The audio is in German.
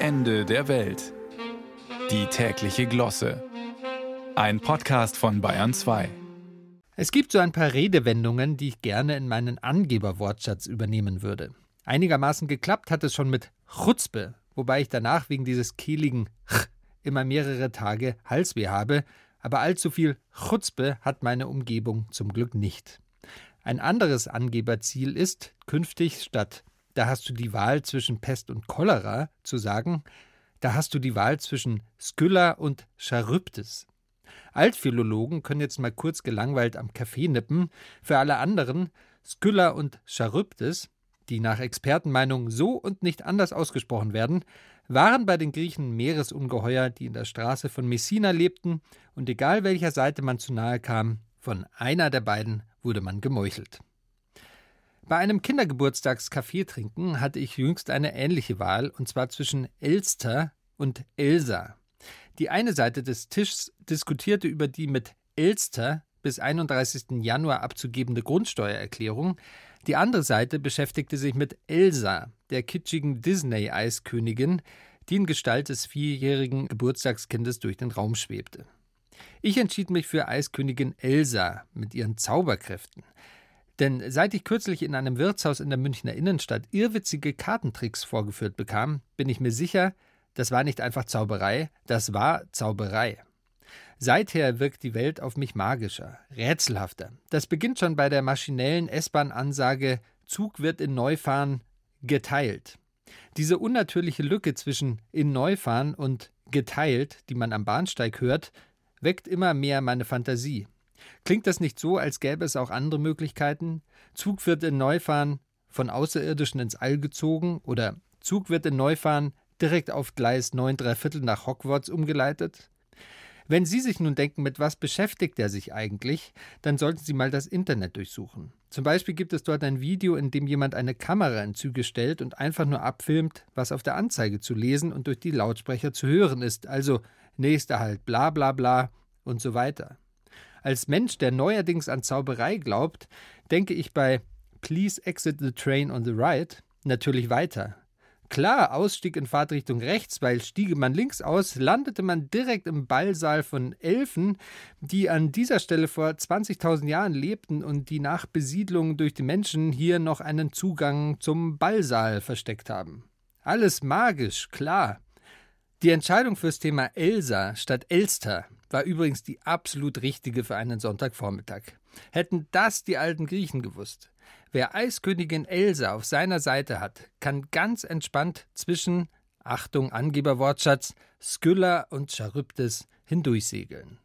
Ende der Welt. Die tägliche Glosse. Ein Podcast von Bayern 2. Es gibt so ein paar Redewendungen, die ich gerne in meinen Angeberwortschatz übernehmen würde. Einigermaßen geklappt hat es schon mit Chutzpe, wobei ich danach wegen dieses kehligen Ch immer mehrere Tage Halsweh habe, aber allzu viel Chutzpe hat meine Umgebung zum Glück nicht. Ein anderes Angeberziel ist, künftig statt da hast du die Wahl zwischen Pest und Cholera zu sagen, da hast du die Wahl zwischen Skylla und Charybdis. Altphilologen können jetzt mal kurz gelangweilt am Kaffee nippen. Für alle anderen Skylla und Charybdis, die nach Expertenmeinung so und nicht anders ausgesprochen werden, waren bei den Griechen Meeresungeheuer, die in der Straße von Messina lebten, und egal welcher Seite man zu nahe kam, von einer der beiden wurde man gemeuchelt. Bei einem Kindergeburtstagskaffee trinken hatte ich jüngst eine ähnliche Wahl, und zwar zwischen Elster und Elsa. Die eine Seite des Tisches diskutierte über die mit Elster bis 31. Januar abzugebende Grundsteuererklärung, die andere Seite beschäftigte sich mit Elsa, der kitschigen Disney-Eiskönigin, die in Gestalt des vierjährigen Geburtstagskindes durch den Raum schwebte. Ich entschied mich für Eiskönigin Elsa mit ihren Zauberkräften. Denn seit ich kürzlich in einem Wirtshaus in der Münchner Innenstadt irrwitzige Kartentricks vorgeführt bekam, bin ich mir sicher, das war nicht einfach Zauberei, das war Zauberei. Seither wirkt die Welt auf mich magischer, rätselhafter. Das beginnt schon bei der maschinellen S-Bahn-Ansage Zug wird in Neufahren geteilt. Diese unnatürliche Lücke zwischen in Neufahren und geteilt, die man am Bahnsteig hört, weckt immer mehr meine Fantasie. Klingt das nicht so, als gäbe es auch andere Möglichkeiten? Zug wird in Neufahren von Außerirdischen ins All gezogen oder Zug wird in Neufahren direkt auf Gleis 9 Viertel nach Hogwarts umgeleitet? Wenn Sie sich nun denken, mit was beschäftigt er sich eigentlich, dann sollten Sie mal das Internet durchsuchen. Zum Beispiel gibt es dort ein Video, in dem jemand eine Kamera in Züge stellt und einfach nur abfilmt, was auf der Anzeige zu lesen und durch die Lautsprecher zu hören ist, also nächster Halt bla bla bla und so weiter. Als Mensch, der neuerdings an Zauberei glaubt, denke ich bei Please exit the train on the right natürlich weiter. Klar, Ausstieg in Fahrtrichtung rechts, weil stiege man links aus, landete man direkt im Ballsaal von Elfen, die an dieser Stelle vor 20.000 Jahren lebten und die nach Besiedlung durch die Menschen hier noch einen Zugang zum Ballsaal versteckt haben. Alles magisch, klar. Die Entscheidung fürs Thema Elsa statt Elster war übrigens die absolut richtige für einen Sonntagvormittag. Hätten das die alten Griechen gewusst. Wer Eiskönigin Elsa auf seiner Seite hat, kann ganz entspannt zwischen, Achtung, Angeberwortschatz, Skylla und Charybdis hindurchsegeln.